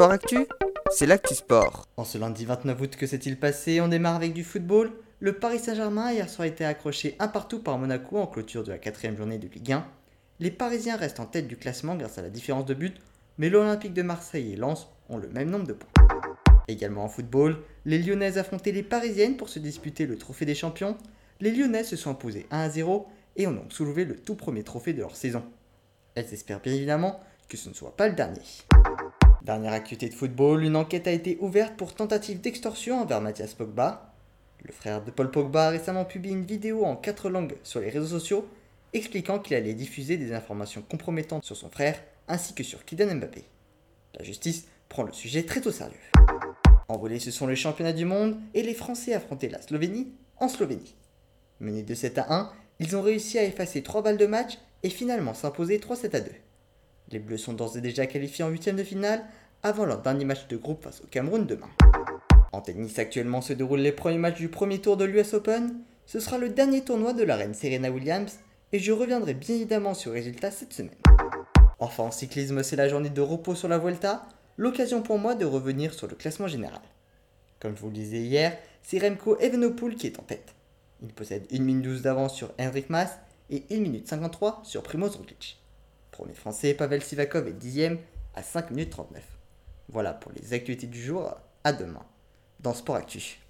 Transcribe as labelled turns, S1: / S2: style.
S1: Sport Actu, c'est l'actu sport.
S2: En ce lundi 29 août, que s'est-il passé? On démarre avec du football. Le Paris Saint-Germain hier soir a été accroché un partout par Monaco en clôture de la quatrième journée de Ligue 1. Les Parisiens restent en tête du classement grâce à la différence de but, mais l'Olympique de Marseille et Lens ont le même nombre de points. Également en football, les Lyonnaises affrontaient les Parisiennes pour se disputer le trophée des champions. Les Lyonnaises se sont imposées 1 à 0 et ont donc soulevé le tout premier trophée de leur saison. Elles espèrent bien évidemment que ce ne soit pas le dernier. Dernière activité de football, une enquête a été ouverte pour tentative d'extorsion envers Mathias Pogba. Le frère de Paul Pogba a récemment publié une vidéo en quatre langues sur les réseaux sociaux expliquant qu'il allait diffuser des informations compromettantes sur son frère ainsi que sur Kylian Mbappé. La justice prend le sujet très au sérieux. En ce sont les championnats du monde et les Français affrontaient la Slovénie en Slovénie. Menés de 7 à 1, ils ont réussi à effacer 3 balles de match et finalement s'imposer 3-7 à 2. Les Bleus sont d'ores et déjà qualifiés en huitième de finale avant leur dernier match de groupe face au Cameroun demain. En tennis, actuellement se déroulent les premiers matchs du premier tour de l'US Open. Ce sera le dernier tournoi de la reine Serena Williams et je reviendrai bien évidemment sur le résultat cette semaine. Enfin, en cyclisme, c'est la journée de repos sur la Vuelta, l'occasion pour moi de revenir sur le classement général. Comme je vous le disais hier, c'est Remco Evenepoel qui est en tête. Il possède 1 minute 12 d'avance sur Henrik Mas et 1 minute 53 sur Primoz Roglic. Premier français, Pavel Sivakov est dixième à 5 minutes 39. Voilà pour les activités du jour, à demain dans Sport Actu.